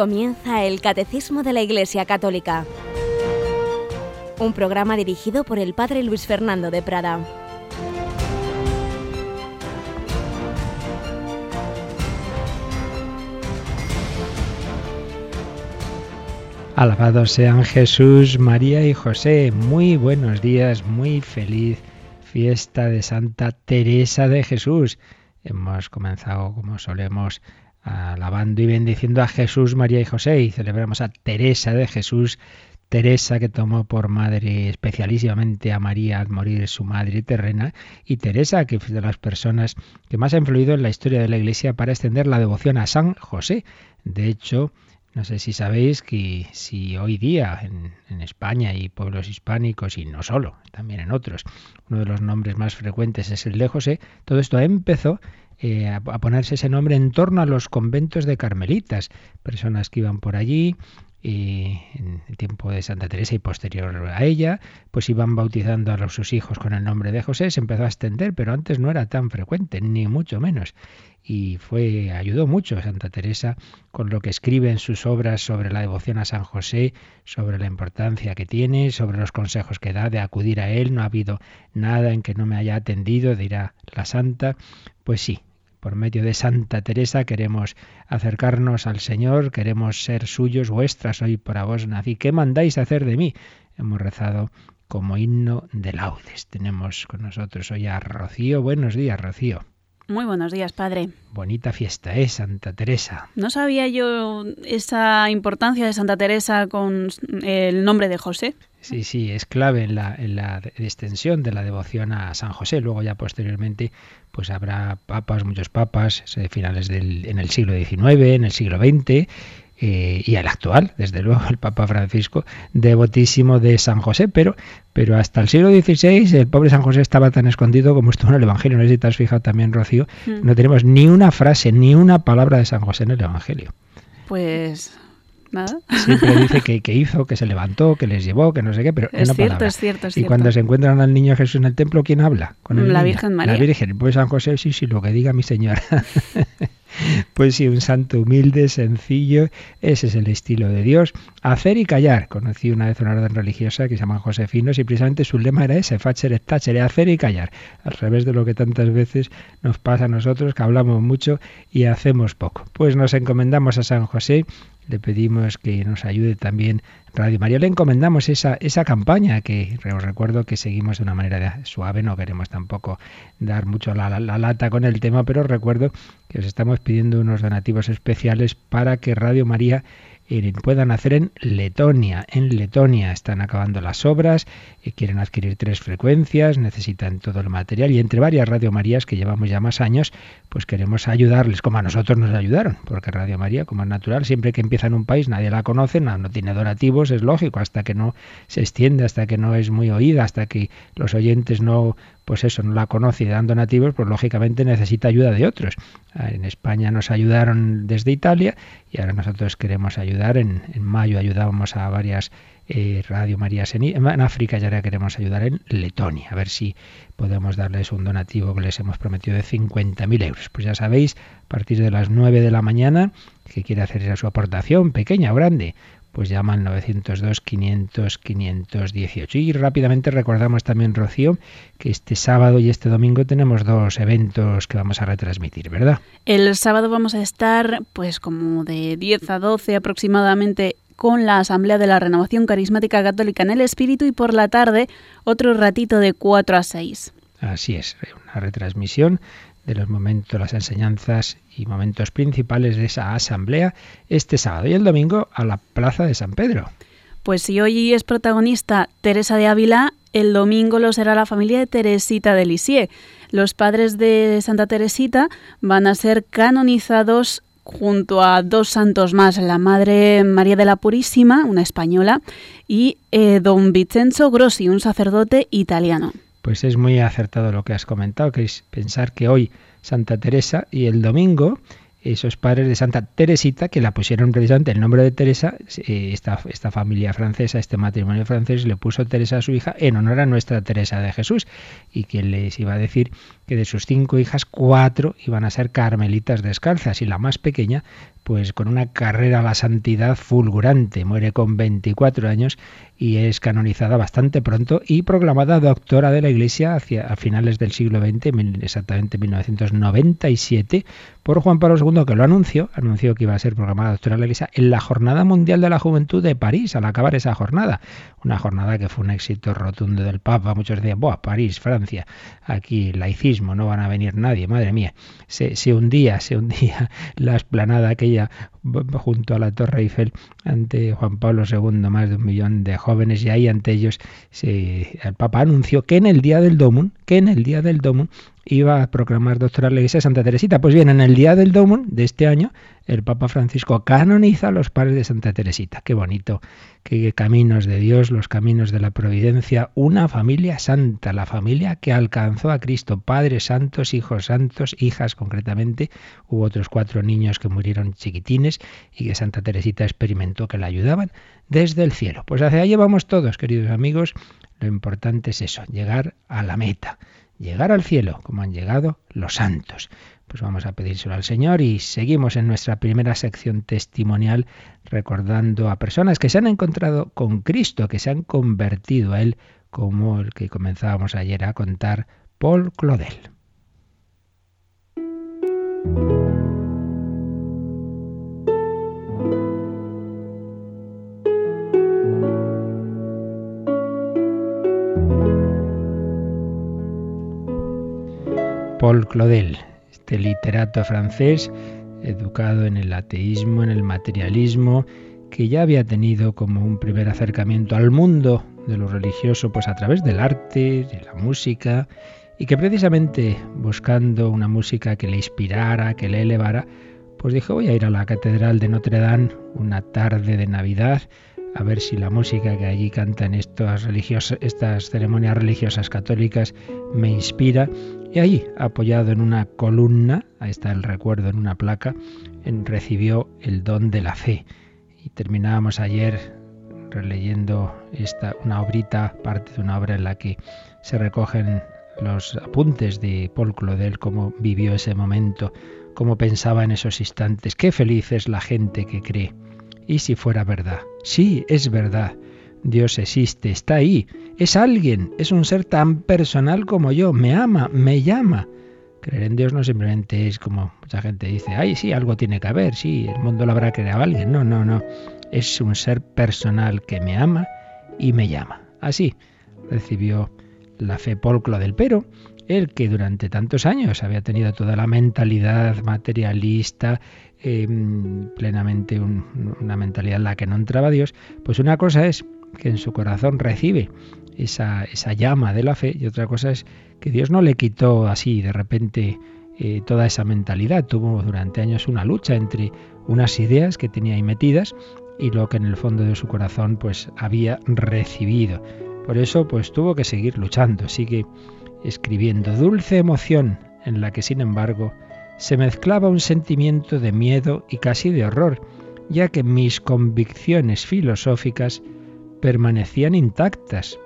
Comienza el Catecismo de la Iglesia Católica, un programa dirigido por el Padre Luis Fernando de Prada. Alabados sean Jesús, María y José. Muy buenos días, muy feliz fiesta de Santa Teresa de Jesús. Hemos comenzado como solemos alabando y bendiciendo a Jesús, María y José y celebramos a Teresa de Jesús, Teresa que tomó por madre especialísimamente a María al morir su madre terrena y Teresa que fue de las personas que más ha influido en la historia de la Iglesia para extender la devoción a San José. De hecho, no sé si sabéis que si hoy día en, en, España y pueblos hispánicos y no solo, también en otros, uno de los nombres más frecuentes es el de José, todo esto empezó eh, a, ponerse ese nombre en torno a los conventos de carmelitas, personas que iban por allí y en el tiempo de Santa Teresa y posterior a ella, pues iban bautizando a sus hijos con el nombre de José, se empezó a extender, pero antes no era tan frecuente, ni mucho menos. Y fue, ayudó mucho Santa Teresa con lo que escribe en sus obras sobre la devoción a San José, sobre la importancia que tiene, sobre los consejos que da de acudir a él. No ha habido nada en que no me haya atendido, dirá la santa. Pues sí, por medio de Santa Teresa queremos acercarnos al Señor, queremos ser suyos, vuestras hoy para vos nací. ¿Qué mandáis hacer de mí? Hemos rezado como himno de laudes. Tenemos con nosotros hoy a Rocío. Buenos días, Rocío. Muy buenos días, padre. Bonita fiesta, ¿eh? Santa Teresa. No sabía yo esa importancia de Santa Teresa con el nombre de José. Sí, sí, es clave en la, en la extensión de la devoción a San José. Luego ya posteriormente pues habrá papas, muchos papas, eh, finales del, en el siglo XIX, en el siglo XX, eh, y el actual, desde luego, el Papa Francisco, devotísimo de San José, pero, pero hasta el siglo XVI el pobre San José estaba tan escondido como estuvo en el Evangelio. No sé si te has fijado también, Rocío, mm. no tenemos ni una frase, ni una palabra de San José en el Evangelio. Pues Nada. Siempre dice que, que, hizo, que se levantó, que les llevó, que no sé qué, pero es una cierto, palabra. es cierto, es y cuando se encuentran al niño Jesús en el templo, ¿quién habla? Con el la Virgen María. La Virgen. Pues San José, sí, sí, lo que diga mi señora. Pues sí, un santo humilde, sencillo, ese es el estilo de Dios. Hacer y callar. Conocí una vez una orden religiosa que se llama Josefinos y precisamente su lema era ese, facher et tacher, hacer y callar. Al revés de lo que tantas veces nos pasa a nosotros, que hablamos mucho y hacemos poco. Pues nos encomendamos a San José le pedimos que nos ayude también Radio María. Le encomendamos esa, esa campaña que os recuerdo que seguimos de una manera suave, no queremos tampoco dar mucho la, la, lata con el tema, pero os recuerdo que os estamos pidiendo unos donativos especiales para que Radio María puedan hacer en Letonia. En Letonia están acabando las obras, y quieren adquirir tres frecuencias, necesitan todo el material y entre varias Radio Marías que llevamos ya más años, pues queremos ayudarles como a nosotros nos ayudaron, porque Radio María, como es natural, siempre que empieza en un país nadie la conoce, no, no tiene donativos, es lógico, hasta que no se extiende, hasta que no es muy oída, hasta que los oyentes no pues eso, no la conoce y dan donativos, pues lógicamente necesita ayuda de otros. En España nos ayudaron desde Italia y ahora nosotros queremos ayudar. En, mayo ayudábamos a varias eh, Radio Marías en, África y ahora queremos ayudar en Letonia. A ver si podemos darles un donativo que les hemos prometido de 50.000 euros. Pues ya sabéis, a partir de las 9 de la mañana, que quiere hacer su aportación, pequeña o grande, pues llama al 902 500 518. Y rápidamente recordamos también, Rocío, que este sábado y este domingo tenemos dos eventos que vamos a retransmitir, ¿verdad? El sábado vamos a estar, pues como de 10 a 12 aproximadamente con la Asamblea de la Renovación Carismática Católica en el Espíritu y por la tarde otro ratito de 4 a 6. Así es, una retransmisión de los momentos, las enseñanzas y momentos principales de esa asamblea este sábado y el domingo a la Plaza de San Pedro. Pues si hoy es protagonista Teresa de Ávila, el domingo lo será la familia de Teresita de Lisieux. Los padres de Santa Teresita van a ser canonizados junto a dos santos más, la Madre María de la Purísima, una española, y eh, don Vincenzo Grossi, un sacerdote italiano. Pues es muy acertado lo que has comentado, que pensar que hoy Santa Teresa y el domingo esos padres de Santa Teresita, que la pusieron precisamente el nombre de Teresa, eh, esta, esta familia francesa, este matrimonio francés, le puso Teresa a su hija en honor a nuestra Teresa de Jesús, y que les iba a decir que de sus cinco hijas, cuatro iban a ser carmelitas descalzas, y la más pequeña, pues con una carrera a la santidad fulgurante, muere con 24 años y es canonizada bastante pronto y proclamada doctora de la Iglesia hacia a finales del siglo XX, exactamente 1997, por Juan Pablo II, que lo anunció, anunció que iba a ser proclamada doctora de la Iglesia en la Jornada Mundial de la Juventud de París, al acabar esa jornada. Una jornada que fue un éxito rotundo del Papa. Muchos decían, Buah, París, Francia, aquí laicismo, no van a venir nadie, madre mía. Se, se hundía, se hundía la esplanada aquella junto a la Torre Eiffel ante Juan Pablo II, más de un millón de jóvenes, y ahí ante ellos el Papa anunció que en el día del Domun, que en el día del Domun iba a proclamar doctora la Iglesia de Santa Teresita. Pues bien, en el día del Domun de este año, el Papa Francisco canoniza a los padres de Santa Teresita. Qué bonito, qué caminos de Dios, los caminos de la providencia, una familia santa, la familia que alcanzó a Cristo, padres santos, hijos santos, hijas concretamente. Hubo otros cuatro niños que murieron chiquitines y que Santa Teresita experimentó que la ayudaban desde el cielo. Pues hacia allá vamos todos, queridos amigos. Lo importante es eso, llegar a la meta llegar al cielo, como han llegado los santos. Pues vamos a pedírselo al Señor y seguimos en nuestra primera sección testimonial recordando a personas que se han encontrado con Cristo, que se han convertido a Él, como el que comenzábamos ayer a contar, Paul Claudel. Paul Claudel, este literato francés, educado en el ateísmo, en el materialismo, que ya había tenido como un primer acercamiento al mundo de lo religioso pues a través del arte, de la música, y que precisamente buscando una música que le inspirara, que le elevara, pues dijo voy a ir a la Catedral de Notre Dame una tarde de Navidad a ver si la música que allí cantan estas, estas ceremonias religiosas católicas me inspira y ahí, apoyado en una columna, ahí está el recuerdo en una placa, recibió el don de la fe. Y terminábamos ayer releyendo esta, una obrita, parte de una obra en la que se recogen los apuntes de Paul Claudel, cómo vivió ese momento, cómo pensaba en esos instantes. Qué feliz es la gente que cree. ¿Y si fuera verdad? Sí, es verdad. Dios existe, está ahí, es alguien, es un ser tan personal como yo, me ama, me llama. Creer en Dios no simplemente es como mucha gente dice, ay, sí, algo tiene que haber, sí, el mundo lo habrá creado alguien. No, no, no. Es un ser personal que me ama y me llama. Así recibió la fe Paul del Pero, él que durante tantos años había tenido toda la mentalidad materialista, em, plenamente una mentalidad en la que no entraba Dios, pues una cosa es que en su corazón recibe esa, llama de la fe y otra cosa es que Dios no le quitó así de repente eh, toda esa mentalidad. Tuvo durante años una lucha entre unas ideas que tenía ahí metidas y lo que en el fondo de su corazón pues había recibido. Por eso pues tuvo que seguir luchando, sigue escribiendo dulce emoción en la que sin embargo se mezclaba un sentimiento de miedo y casi de horror, ya que mis convicciones filosóficas permanecían intactas.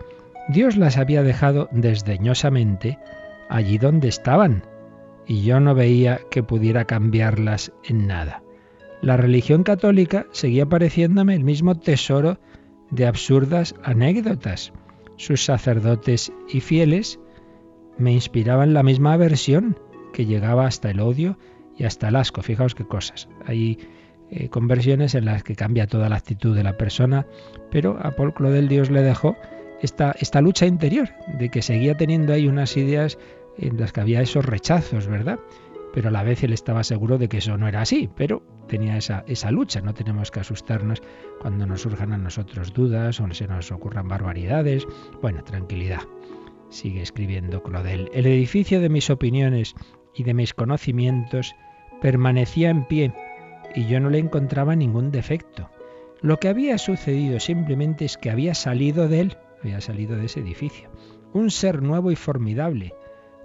Dios las había dejado desdeñosamente allí donde estaban, y yo no veía que pudiera cambiarlas en nada. La religión católica seguía pareciéndome el mismo tesoro de absurdas anécdotas. Sus sacerdotes y fieles me inspiraban la misma aversión que llegaba hasta el odio y hasta el asco. Fijaos qué cosas. Hay eh, conversiones en las que cambia toda la actitud de la persona, pero a Paul Claudel Dios le dejó esta, lucha interior, de que seguía teniendo ahí unas ideas en las que había esos rechazos, ¿verdad? Pero a la vez él estaba seguro de que eso no era así, pero tenía esa, esa lucha. No tenemos que asustarnos cuando nos surjan a nosotros dudas o se nos ocurran barbaridades. Bueno, tranquilidad. Sigue escribiendo Claudel. El edificio de mis opiniones y de mis conocimientos permanecía en pie y yo no le encontraba ningún defecto. Lo que había sucedido simplemente es que había salido de él, había salido de ese edificio, un ser nuevo y formidable,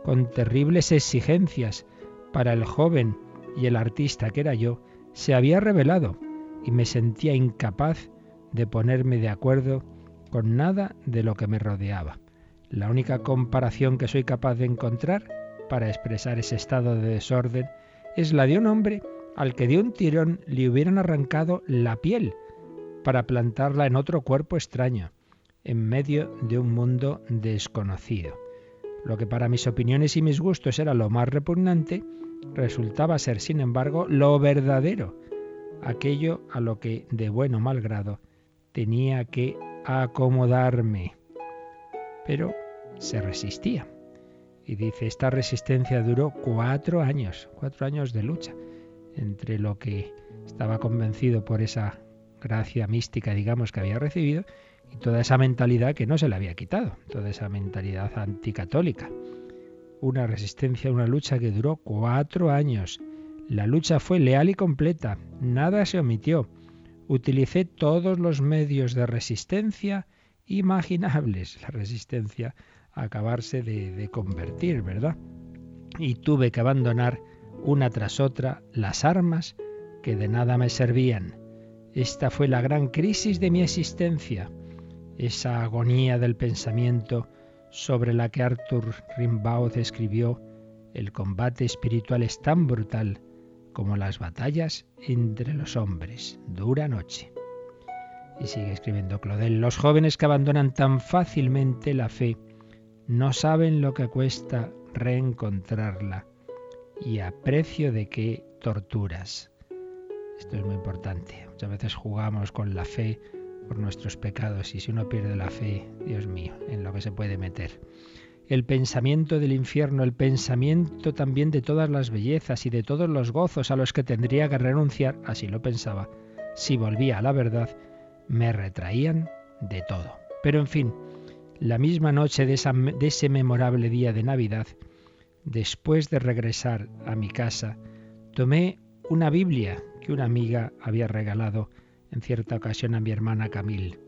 con terribles exigencias para el joven y el artista que era yo se había revelado y me sentía incapaz de ponerme de acuerdo con nada de lo que me rodeaba. La única comparación que soy capaz de encontrar para expresar ese estado de desorden es la de un hombre al que de un tirón le hubieran arrancado la piel para plantarla en otro cuerpo extraño, en medio de un mundo desconocido. Lo que para mis opiniones y mis gustos era lo más repugnante, resultaba ser, sin embargo, lo verdadero, aquello a lo que, de buen o mal grado, tenía que acomodarme. Pero se resistía. Y dice, esta resistencia duró cuatro años, cuatro años de lucha, entre lo que estaba convencido por esa gracia mística, digamos, que había recibido, y toda esa mentalidad que no se le había quitado, toda esa mentalidad anticatólica. Una resistencia, una lucha que duró cuatro años. La lucha fue leal y completa, nada se omitió. Utilicé todos los medios de resistencia imaginables. La resistencia a acabarse de, de convertir, ¿verdad? Y tuve que abandonar una tras otra las armas que de nada me servían. Esta fue la gran crisis de mi existencia esa agonía del pensamiento sobre la que Arthur Rimbaud escribió, el combate espiritual es tan brutal como las batallas entre los hombres. Dura noche. Y sigue escribiendo Claudel, los jóvenes que abandonan tan fácilmente la fe no saben lo que cuesta reencontrarla y a precio de qué torturas. Esto es muy importante. Muchas veces jugamos con la fe por nuestros pecados y si uno pierde la fe, Dios mío, en lo que se puede meter. El pensamiento del infierno, el pensamiento también de todas las bellezas y de todos los gozos a los que tendría que renunciar, así lo pensaba, si volvía a la verdad, me retraían de todo. Pero en fin, la misma noche de, de ese memorable día de Navidad, después de regresar a mi casa, tomé una Biblia que una amiga había regalado en cierta ocasión a mi hermana Camille.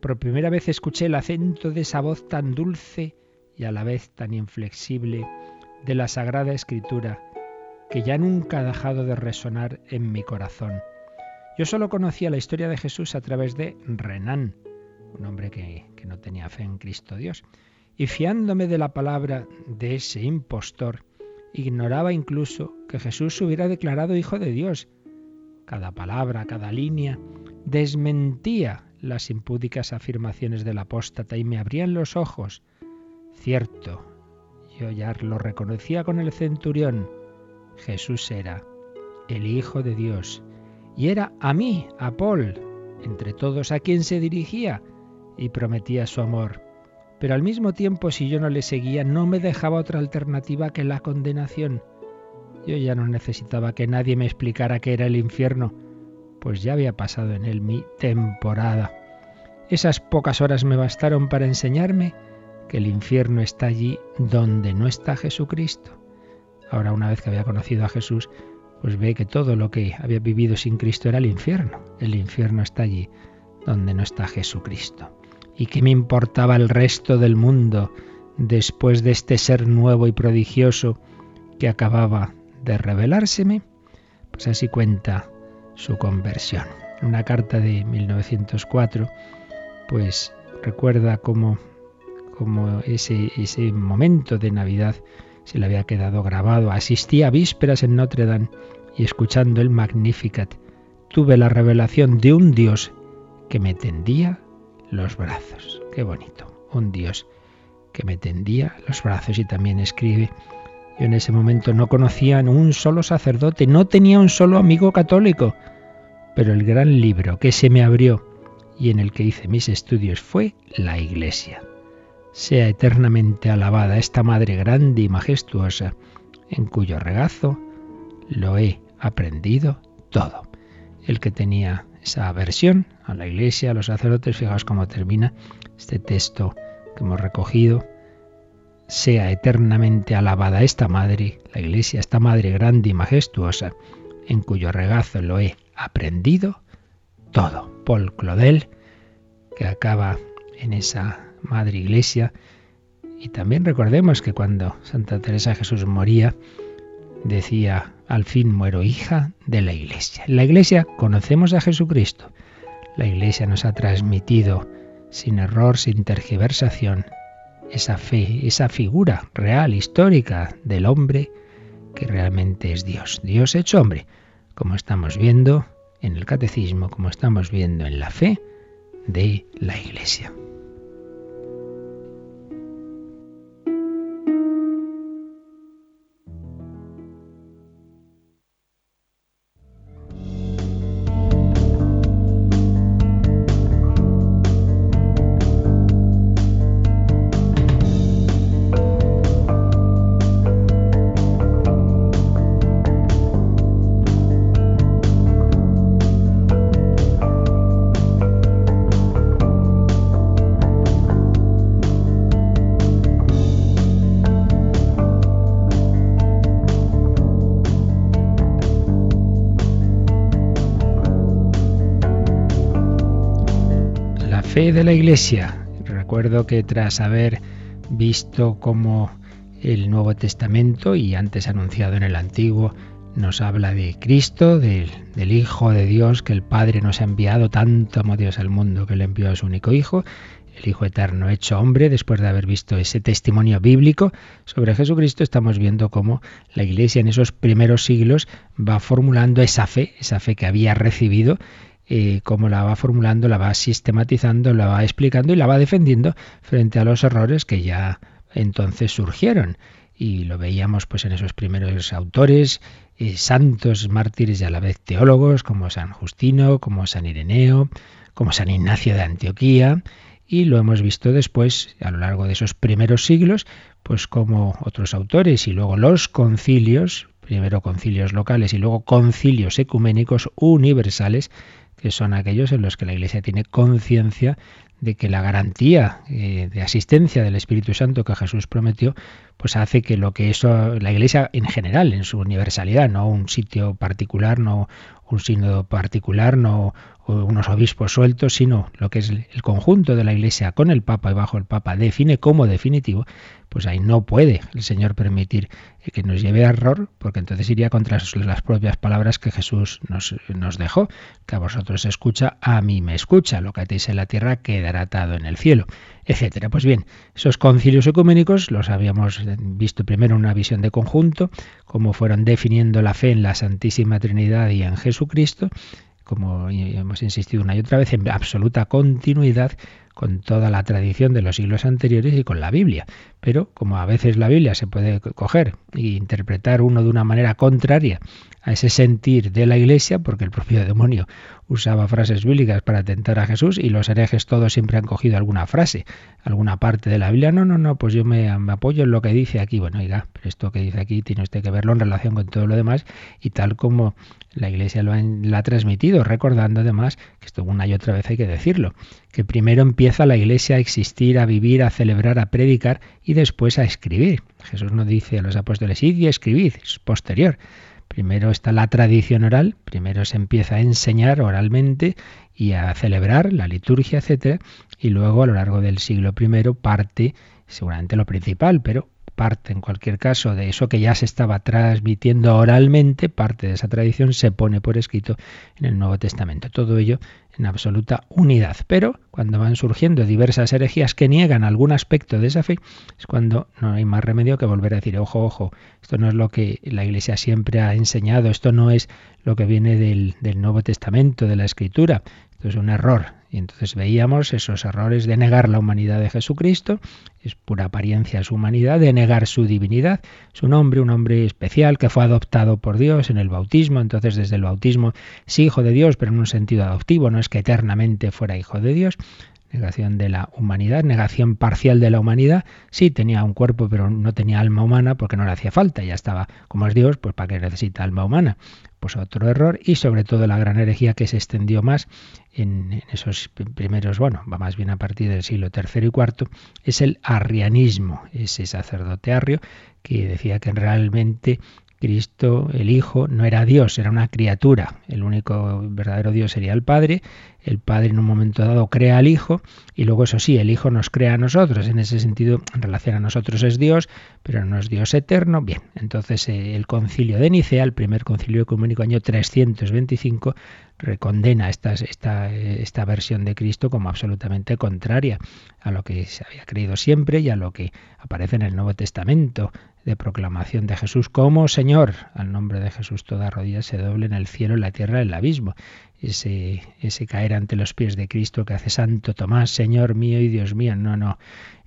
Por primera vez escuché el acento de esa voz tan dulce y a la vez tan inflexible de la Sagrada Escritura que ya nunca ha dejado de resonar en mi corazón. Yo solo conocía la historia de Jesús a través de Renan, un hombre que, que no tenía fe en Cristo Dios, y fiándome de la palabra de ese impostor, ignoraba incluso que Jesús se hubiera declarado hijo de Dios. Cada palabra, cada línea desmentía las impúdicas afirmaciones del apóstata y me abrían los ojos. Cierto, yo ya lo reconocía con el centurión. Jesús era el Hijo de Dios y era a mí, a Paul, entre todos a quien se dirigía y prometía su amor. Pero al mismo tiempo, si yo no le seguía, no me dejaba otra alternativa que la condenación. Yo ya no necesitaba que nadie me explicara qué era el infierno, pues ya había pasado en él mi temporada. Esas pocas horas me bastaron para enseñarme que el infierno está allí donde no está Jesucristo. Ahora, una vez que había conocido a Jesús, pues ve que todo lo que había vivido sin Cristo era el infierno. El infierno está allí donde no está Jesucristo. ¿Y qué me importaba el resto del mundo después de este ser nuevo y prodigioso que acababa de revelárseme? Pues así cuenta su conversión. Una carta de 1904, pues recuerda cómo, cómo ese, ese momento de Navidad se le había quedado grabado. Asistí a vísperas en Notre Dame y escuchando el Magnificat tuve la revelación de un Dios que me tendía los brazos. Qué bonito, un Dios que me tendía los brazos y también escribe yo en ese momento no conocía a un solo sacerdote, no tenía un solo amigo católico, pero el gran libro que se me abrió y en el que hice mis estudios fue la Iglesia. Sea eternamente alabada esta Madre grande y majestuosa, en cuyo regazo lo he aprendido todo. El que tenía esa aversión a la Iglesia, a los sacerdotes, fijaos cómo termina este texto que hemos recogido, sea eternamente alabada esta Madre, la Iglesia, esta Madre grande y majestuosa, en cuyo regazo lo he aprendido todo. Paul Claudel, que acaba en esa Madre Iglesia, y también recordemos que cuando Santa Teresa Jesús moría, decía, al fin muero hija de la Iglesia. En la Iglesia conocemos a Jesucristo. La Iglesia nos ha transmitido, sin error, sin tergiversación, esa fe, esa figura real, histórica del hombre que realmente es Dios. Dios hecho hombre, como estamos viendo en el catecismo, como estamos viendo en la fe de la Iglesia. De la Iglesia. Recuerdo que tras haber visto cómo el Nuevo Testamento y antes anunciado en el Antiguo nos habla de Cristo, del, Hijo de Dios, que el Padre nos ha enviado, tanto amó Dios al mundo que le envió a su único Hijo, el Hijo Eterno hecho hombre, después de haber visto ese testimonio bíblico sobre Jesucristo, estamos viendo cómo la Iglesia en esos primeros siglos va formulando esa fe, esa fe que había recibido eh, cómo la va formulando, la va sistematizando, la va explicando y la va defendiendo frente a los errores que ya entonces surgieron. Y lo veíamos pues en esos primeros autores, eh, santos mártires y a la vez teólogos, como San Justino, como San Ireneo, como San Ignacio de Antioquía, y lo hemos visto después, a lo largo de esos primeros siglos, pues como otros autores y luego los concilios, primero concilios locales y luego concilios ecuménicos universales, que son aquellos en los que la Iglesia tiene conciencia de que la garantía eh, de asistencia del Espíritu Santo que Jesús prometió, pues hace que lo que eso, la Iglesia en general, en su universalidad, no un sitio particular, no un sínodo particular, no unos obispos sueltos, sino lo que es el conjunto de la Iglesia con el Papa y bajo el Papa define como definitivo, pues ahí no puede el Señor permitir que nos lleve a error, porque entonces iría contra las propias palabras que Jesús nos, nos dejó, que a vosotros escucha, a mí me escucha, lo que atéis en la tierra quedará atado en el cielo, etcétera. Pues bien, esos concilios ecuménicos los habíamos visto primero en una visión de conjunto, cómo fueron definiendo la fe en la Santísima Trinidad y en Jesucristo, como hemos insistido una y otra vez, en absoluta continuidad con toda la tradición de los siglos anteriores y con la Biblia. Pero como a veces la Biblia se puede coger e interpretar uno de una manera contraria a ese sentir de la Iglesia, porque el propio demonio usaba frases bíblicas para tentar a Jesús y los herejes todos siempre han cogido alguna frase, alguna parte de la Biblia. No, no, no, pues yo me, apoyo en lo que dice aquí. Bueno, oiga, pero esto que dice aquí tiene usted que verlo en relación con todo lo demás y tal como la Iglesia lo ha, transmitido, recordando además, que esto una y otra vez hay que decirlo, que primero empieza la Iglesia a existir, a vivir, a celebrar, a predicar y después a escribir. Jesús no dice a los apóstoles, id y escribid, es posterior. Primero está la tradición oral, primero se empieza a enseñar oralmente y a celebrar la liturgia, etcétera, y luego a lo largo del siglo I parte, seguramente lo principal, pero parte en cualquier caso de eso que ya se estaba transmitiendo oralmente, parte de esa tradición se pone por escrito en el Nuevo Testamento. Todo ello en absoluta unidad. Pero cuando van surgiendo diversas herejías que niegan algún aspecto de esa fe, es cuando no hay más remedio que volver a decir, ojo, ojo, esto no es lo que la Iglesia siempre ha enseñado, esto no es lo que viene del, Nuevo Testamento, de la Escritura, esto es un error. Y entonces veíamos esos errores de negar la humanidad de Jesucristo, es pura apariencia su humanidad, de negar su divinidad, su nombre, un hombre especial que fue adoptado por Dios en el bautismo, entonces desde el bautismo es hijo de Dios, pero en un sentido adoptivo, no es que eternamente fuera hijo de Dios negación de la humanidad, negación parcial de la humanidad. Sí, tenía un cuerpo, pero no tenía alma humana porque no le hacía falta, ya estaba como es Dios, pues para qué necesita alma humana. Pues otro error y sobre todo la gran herejía que se extendió más en, esos primeros, bueno, va más bien a partir del siglo III y IV, es el arrianismo, ese sacerdote arrio que decía que realmente Cristo, el Hijo, no era Dios, era una criatura. El único verdadero Dios sería el Padre. El Padre en un momento dado crea al Hijo y luego eso sí, el Hijo nos crea a nosotros. En ese sentido, en relación a nosotros es Dios, pero no es Dios eterno. Bien, entonces eh, el concilio de Nicea, el primer concilio ecuménico año 325, recondena esta, esta versión de Cristo como absolutamente contraria a lo que se había creído siempre y a lo que aparece en el Nuevo Testamento de proclamación de Jesús como Señor. Al nombre de Jesús toda rodilla se doble en el cielo, en la tierra, en el abismo. Ese, ese caer ante los pies de Cristo que hace Santo Tomás, Señor mío y Dios mío. No, no,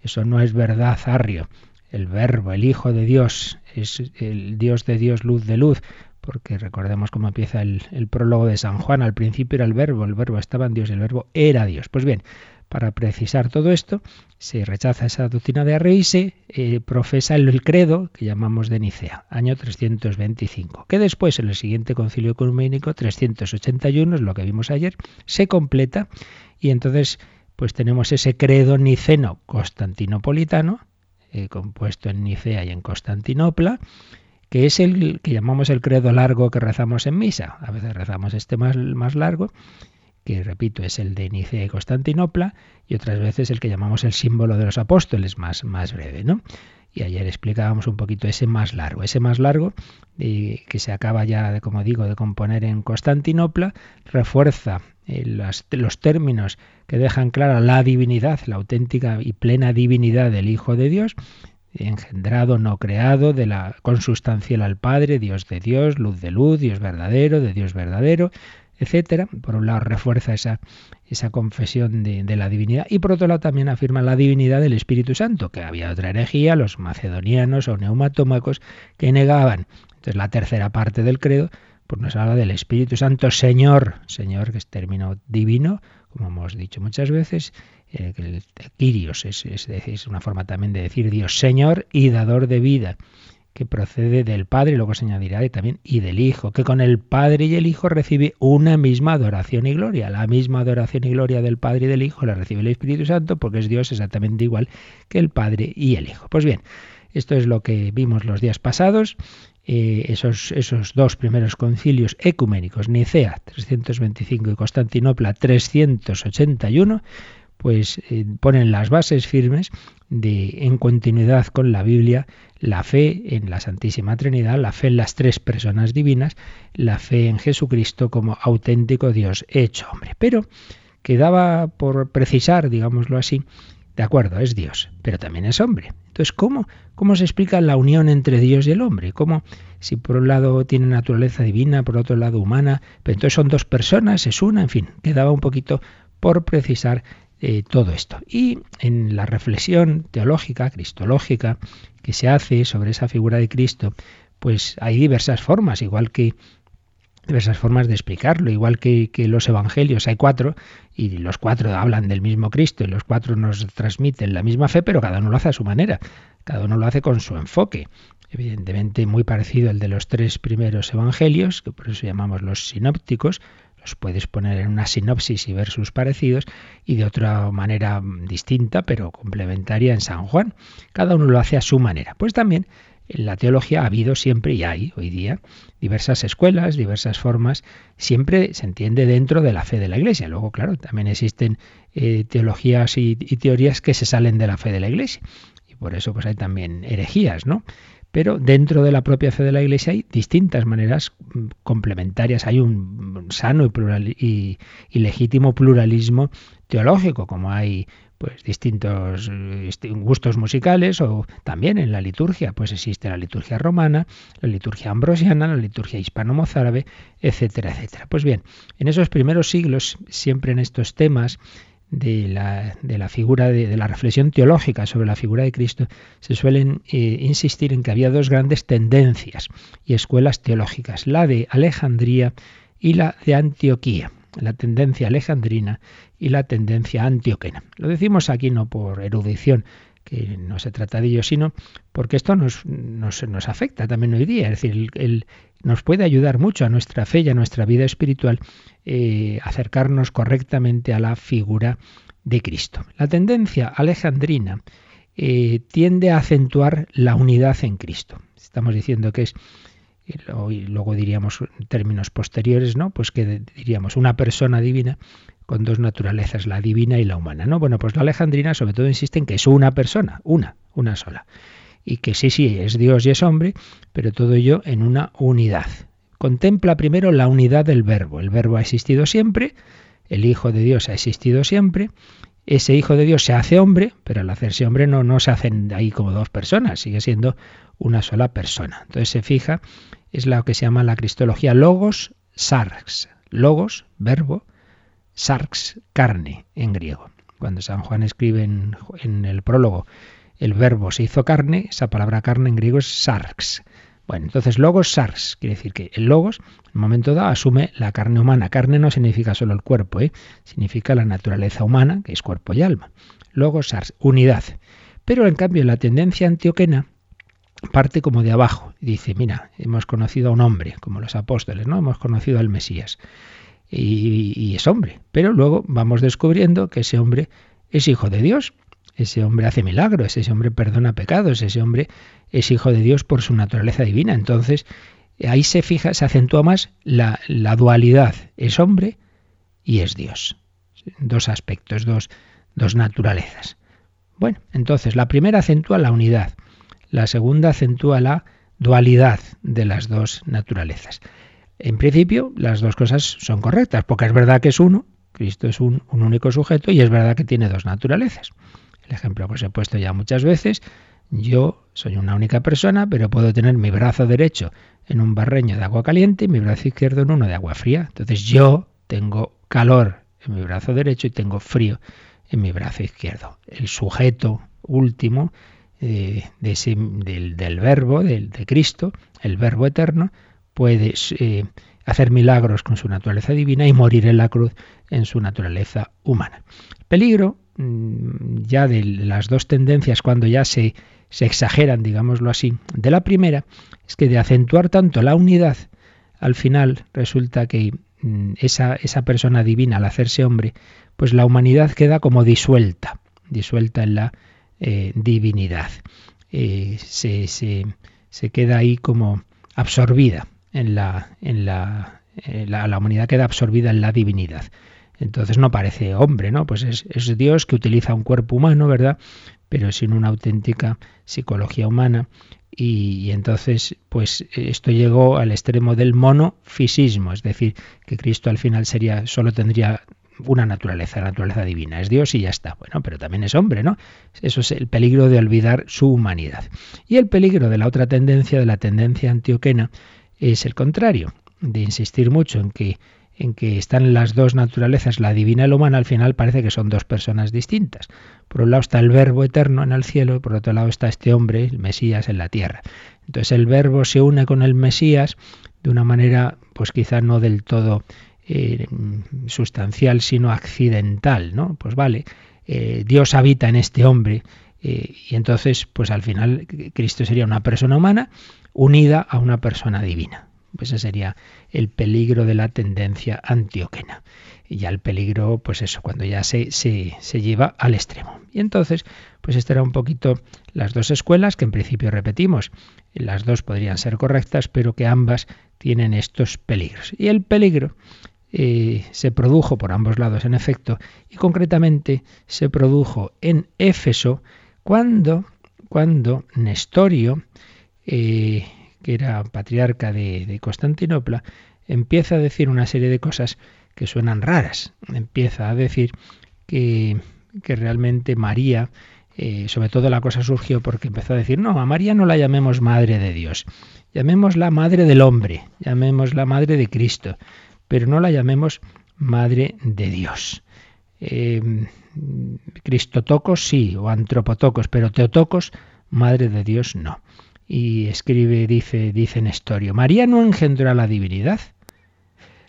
eso no es verdad, Arrio. El Verbo, el Hijo de Dios, es el Dios de Dios, luz de luz, porque recordemos cómo empieza el, el prólogo de San Juan. Al principio era el Verbo, el Verbo estaba en Dios, el Verbo era Dios. Pues bien, para precisar todo esto, se rechaza esa doctrina de Arre y se eh, profesa el, credo que llamamos de Nicea, año 325, que después en el siguiente concilio ecuménico, 381, es lo que vimos ayer, se completa y entonces pues tenemos ese credo niceno constantinopolitano, eh, compuesto en Nicea y en Constantinopla, que es el que llamamos el credo largo que rezamos en misa. A veces rezamos este más largo que repito es el de Nicea y Constantinopla, y otras veces el que llamamos el símbolo de los apóstoles, más, más breve, ¿no? Y ayer explicábamos un poquito ese más largo. Ese más largo, que se acaba ya, de, como digo, de componer en Constantinopla, refuerza eh, los términos que dejan clara la divinidad, la auténtica y plena divinidad del Hijo de Dios, engendrado, no creado, de la consustancial al Padre, Dios de Dios, luz de luz, Dios verdadero, de Dios verdadero, etcétera. Por un lado refuerza esa, esa confesión de, la divinidad y por otro lado también afirma la divinidad del Espíritu Santo, que había otra herejía, los macedonianos o neumatómacos, que negaban. Entonces la tercera parte del credo pues nos habla del Espíritu Santo, Señor, Señor, que es término divino, como hemos dicho muchas veces, eh, el Kyrios es, es, es una forma también de decir Dios, Señor y dador de vida que procede del Padre, y luego se añadirá también, y del Hijo, que con el Padre y el Hijo recibe una misma adoración y gloria. La misma adoración y gloria del Padre y del Hijo la recibe el Espíritu Santo porque es Dios exactamente igual que el Padre y el Hijo. Pues bien, esto es lo que vimos los días pasados. Eh, esos, esos dos primeros concilios ecuménicos, Nicea 325 y Constantinopla 381, pues eh, ponen las bases firmes de, en continuidad con la Biblia, la fe en la Santísima Trinidad, la fe en las tres personas divinas, la fe en Jesucristo como auténtico Dios hecho hombre. Pero quedaba por precisar, digámoslo así, de acuerdo, es Dios, pero también es hombre. Entonces, ¿cómo, ¿cómo se explica la unión entre Dios y el hombre? ¿Cómo, si por un lado tiene naturaleza divina, por otro lado humana, pero entonces son dos personas, es una, en fin, quedaba un poquito por precisar eh, todo esto. Y en la reflexión teológica, cristológica, que se hace sobre esa figura de Cristo, pues hay diversas formas, igual que diversas formas de explicarlo, igual que, que, los evangelios, hay cuatro, y los cuatro hablan del mismo Cristo, y los cuatro nos transmiten la misma fe, pero cada uno lo hace a su manera, cada uno lo hace con su enfoque. Evidentemente muy parecido al de los tres primeros evangelios, que por eso llamamos los sinópticos, puedes poner en una sinopsis y ver sus parecidos, y de otra manera distinta, pero complementaria en San Juan. Cada uno lo hace a su manera. Pues también en la teología ha habido siempre y hay hoy día diversas escuelas, diversas formas, siempre se entiende dentro de la fe de la Iglesia. Luego, claro, también existen eh, teologías y, y, teorías que se salen de la fe de la Iglesia. Y por eso pues hay también herejías, ¿no? Pero dentro de la propia fe de la Iglesia hay distintas maneras mm, complementarias. Hay un sano y, legítimo pluralismo teológico, como hay pues distintos eh, gustos musicales o también en la liturgia, pues existe la liturgia romana, la liturgia ambrosiana, la liturgia hispano-mozárabe, etcétera, etcétera. Pues bien, en esos primeros siglos, siempre en estos temas de la, de la figura de, la reflexión teológica sobre la figura de Cristo, se suelen eh, insistir en que había dos grandes tendencias y escuelas teológicas, la de Alejandría y la de Antioquía, la tendencia alejandrina y la tendencia antioquena. Lo decimos aquí no por erudición, que no se trata de ello, sino porque esto nos, nos, nos afecta también hoy día. Es decir, el, nos puede ayudar mucho a nuestra fe y a nuestra vida espiritual eh, acercarnos correctamente a la figura de Cristo. La tendencia alejandrina eh, tiende a acentuar la unidad en Cristo. Estamos diciendo que es y luego diríamos términos posteriores, ¿no? Pues que diríamos una persona divina con dos naturalezas, la divina y la humana, ¿no? Bueno, pues la alejandrina sobre todo insiste en que es una persona, una, una sola. Y que sí, sí, es Dios y es hombre, pero todo ello en una unidad. Contempla primero la unidad del verbo. El verbo ha existido siempre, el Hijo de Dios ha existido siempre, ese Hijo de Dios se hace hombre, pero al hacerse hombre no, se hacen ahí como dos personas, sigue siendo una sola persona. Entonces se fija, es lo que se llama la cristología logos sarx. Logos, verbo, sarx, carne en griego. Cuando San Juan escribe en, el prólogo, el verbo se hizo carne, esa palabra carne en griego es sarx. Bueno, entonces logos sars, quiere decir que el logos, en un momento dado, asume la carne humana. Carne no significa solo el cuerpo, ¿eh? significa la naturaleza humana, que es cuerpo y alma. Logos sars, unidad. Pero en cambio la tendencia antioquena parte como de abajo. Dice, mira, hemos conocido a un hombre, como los apóstoles, ¿no? Hemos conocido al Mesías. Y, es hombre. Pero luego vamos descubriendo que ese hombre es hijo de Dios ese hombre hace milagros, ese hombre perdona pecados, ese hombre es hijo de Dios por su naturaleza divina. Entonces, ahí se fija, se acentúa más la, dualidad. Es hombre y es Dios. Dos aspectos, dos, dos naturalezas. Bueno, entonces la primera acentúa la unidad, la segunda acentúa la dualidad de las dos naturalezas. En principio, las dos cosas son correctas, porque es verdad que es uno, Cristo es un, un único sujeto, y es verdad que tiene dos naturalezas. El ejemplo que os he puesto ya muchas veces. Yo soy una única persona, pero puedo tener mi brazo derecho en un barreño de agua caliente y mi brazo izquierdo en uno de agua fría. Entonces yo tengo calor en mi brazo derecho y tengo frío en mi brazo izquierdo. El sujeto último eh, del, verbo, del, de Cristo, el verbo eterno, puede eh, hacer milagros con su naturaleza divina y morir en la cruz en su naturaleza humana. peligro Mm, ya de las dos tendencias cuando ya se, exageran, digámoslo así, de la primera, es que de acentuar tanto la unidad, al final resulta que mm, esa, esa persona divina, al hacerse hombre, pues la humanidad queda como disuelta, disuelta en la eh, divinidad. Eh, se, se, queda ahí como absorbida en la, en eh, la, la humanidad queda absorbida en la divinidad. Entonces no parece hombre, ¿no? Pues es, Dios que utiliza un cuerpo humano, ¿verdad? Pero sin una auténtica psicología humana. Y, entonces, pues esto llegó al extremo del monofisismo, es decir, que Cristo al final sería, solo tendría una naturaleza, la naturaleza divina, es Dios y ya está. Bueno, pero también es hombre, ¿no? Eso es el peligro de olvidar su humanidad. Y el peligro de la otra tendencia, de la tendencia antioquena, es el contrario, de insistir mucho en que en que están las dos naturalezas, la divina y la humana, al final parece que son dos personas distintas. Por un lado está el verbo eterno en el cielo y por otro lado está este hombre, el Mesías, en la tierra. Entonces el verbo se une con el Mesías de una manera, pues quizá no del todo eh, sustancial, sino accidental, ¿no? Pues vale, eh, Dios habita en este hombre eh, y entonces, pues al final Cristo sería una persona humana unida a una persona divina. Pues ese sería el peligro de la tendencia antioquena. Y ya el peligro, pues eso, cuando ya se, se, se lleva al extremo. Y entonces, pues este era un poquito las dos escuelas que en principio repetimos. Las dos podrían ser correctas, pero que ambas tienen estos peligros. Y el peligro eh, se produjo por ambos lados, en efecto, y concretamente se produjo en Éfeso cuando, cuando Nestorio eh, que era patriarca de, Constantinopla, empieza a decir una serie de cosas que suenan raras. Empieza a decir que, realmente María, eh, sobre todo la cosa surgió porque empezó a decir, no, a María no la llamemos madre de Dios, llamémosla madre del hombre, llamémosla madre de Cristo, pero no la llamemos madre de Dios. Eh, Cristotocos sí, o antropotocos, pero Teotocos, madre de Dios no. Y escribe, dice, dice Nestorio, María no engendró a la divinidad.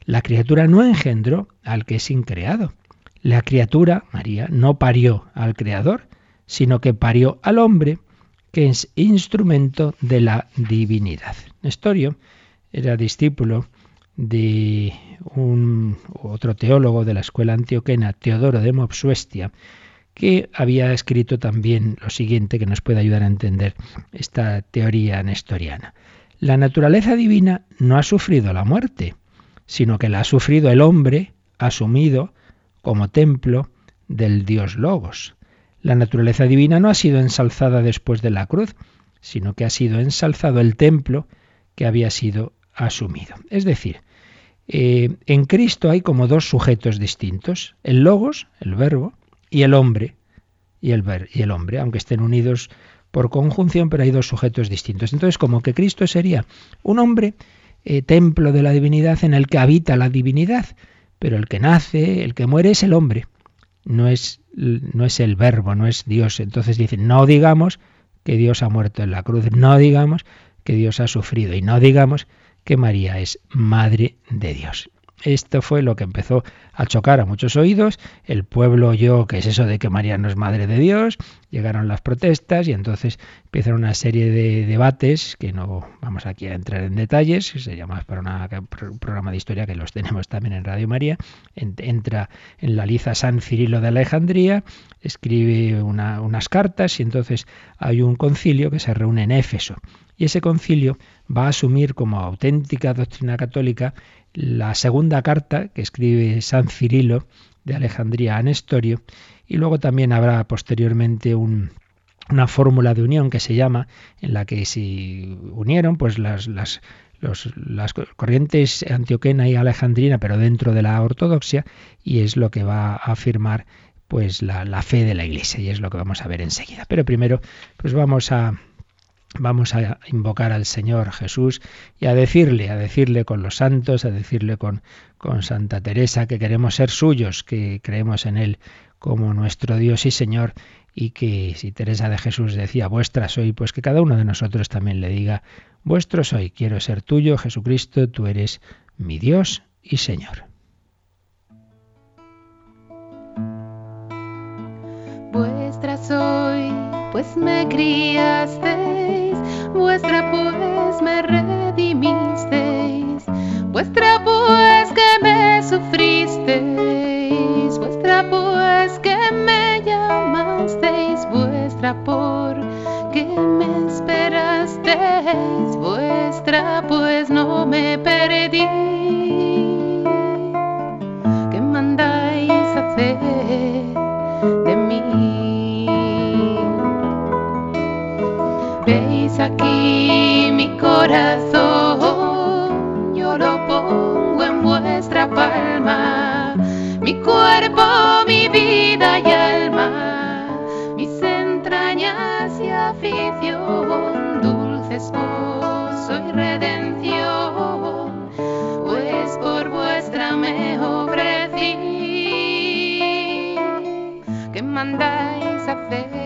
La criatura no engendró al que es increado. La criatura, María, no parió al Creador, sino que parió al hombre, que es instrumento de la divinidad. Nestorio era discípulo de un otro teólogo de la escuela antioquena, Teodoro de Mopsuestia, que había escrito también lo siguiente que nos puede ayudar a entender esta teoría nestoriana. La naturaleza divina no ha sufrido la muerte, sino que la ha sufrido el hombre asumido como templo del Dios Logos. La naturaleza divina no ha sido ensalzada después de la cruz, sino que ha sido ensalzado el templo que había sido asumido. Es decir, eh, en Cristo hay como dos sujetos distintos, el logos, el verbo, y el hombre, y el, y el hombre, aunque estén unidos por conjunción, pero hay dos sujetos distintos. Entonces, como que Cristo sería un hombre, eh, templo de la divinidad en el que habita la divinidad, pero el que nace, el que muere es el hombre, no es, no es el verbo, no es Dios. Entonces dice, no digamos que Dios ha muerto en la cruz, no digamos que Dios ha sufrido y no digamos que María es Madre de Dios. Esto fue lo que empezó a chocar a muchos oídos. El pueblo oyó que es eso de que María no es Madre de Dios. Llegaron las protestas y entonces empezaron una serie de debates que no vamos aquí a entrar en detalles. Se llama para un programa de historia que los tenemos también en Radio María. Entra en la liza San Cirilo de Alejandría, escribe unas cartas y entonces hay un concilio que se reúne en Éfeso. Y ese concilio va a asumir como auténtica doctrina católica la segunda carta que escribe San Cirilo de Alejandría a Nestorio y luego también habrá posteriormente una fórmula de unión que se llama, en la que se unieron pues las, las, las corrientes antioquena y alejandrina, pero dentro de la ortodoxia, y es lo que va a afirmar pues la, la fe de la Iglesia, y es lo que vamos a ver enseguida. Pero primero, pues vamos a, Vamos a invocar al Señor Jesús y a decirle, a decirle con los santos, a decirle con, con Santa Teresa que queremos ser suyos, que creemos en Él como nuestro Dios y Señor y que si Teresa de Jesús decía vuestra soy, pues que cada uno de nosotros también le diga vuestro soy, quiero ser tuyo, Jesucristo, tú eres mi Dios y Señor. Vuestra soy, pues me criasteis, vuestra pues me redimisteis, vuestra pues que me sufristeis, vuestra pues que me llamasteis, vuestra por que me esperasteis, vuestra pues no me perdí. Aquí mi corazón, yo lo pongo en vuestra palma, mi cuerpo, mi vida y alma, mis entrañas y afición, dulce esposo y redención, pues por vuestra me ofrecí. ¿Qué mandáis hacer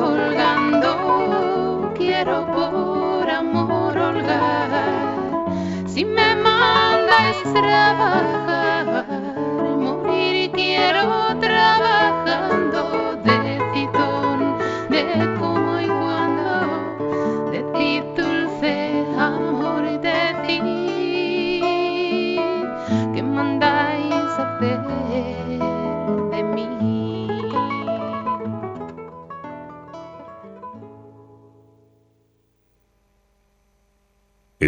holgando, quiero por amor holgar. Si me mandáis trabajar, morir quiero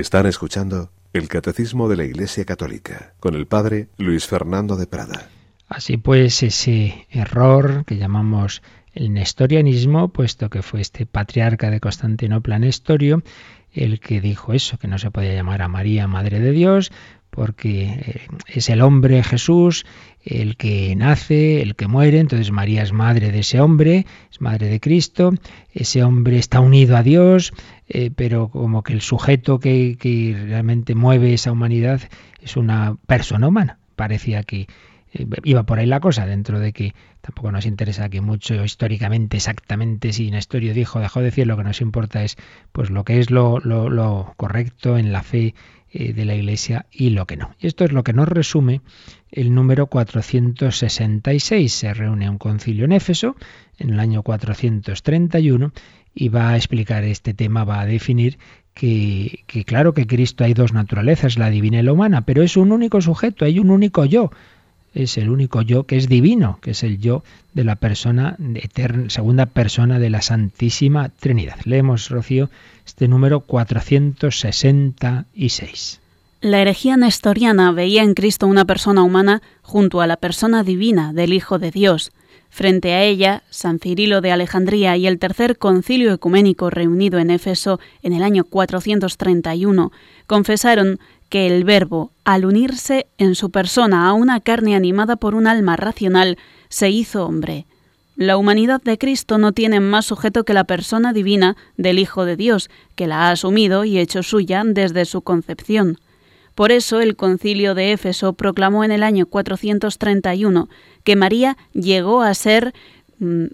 Están escuchando El Catecismo de la Iglesia Católica, con el Padre Luis Fernando de Prada. Así pues, ese error que llamamos el nestorianismo, puesto que fue este patriarca de Constantinopla, Nestorio, el que dijo eso, que no se podía llamar a María Madre de Dios, porque eh, es el hombre Jesús el que nace, el que muere, entonces María es madre de ese hombre, es madre de Cristo, ese hombre está unido a Dios, eh, pero como que el sujeto que, que, realmente mueve esa humanidad es una persona humana. Parecía que iba por ahí la cosa, dentro de que tampoco nos interesa que mucho históricamente, exactamente, si Nestorio dijo, dejó de decir, lo que nos importa es pues lo que es lo, lo, lo correcto en la fe eh, de la Iglesia y lo que no. Y esto es lo que nos resume el número 466. Se reúne un concilio en Éfeso en el año 431 y va a explicar este tema, va a definir que, que, claro que Cristo hay dos naturalezas, la divina y la humana, pero es un único sujeto, hay un único yo. Es el único yo que es divino, que es el yo de la persona eterna, segunda persona de la Santísima Trinidad. Leemos, Rocío, este número 466. La herejía nestoriana veía en Cristo una persona humana junto a la persona divina del Hijo de Dios. Frente a ella, San Cirilo de Alejandría y el tercer concilio ecuménico reunido en Éfeso en el año 431 confesaron que el Verbo, al unirse en su persona a una carne animada por un alma racional, se hizo hombre la humanidad de Cristo no tiene más sujeto que la persona divina del Hijo de Dios, que la ha asumido y hecho suya desde su concepción. Por eso el concilio de Éfeso proclamó en el año 431 que María llegó a ser, mm,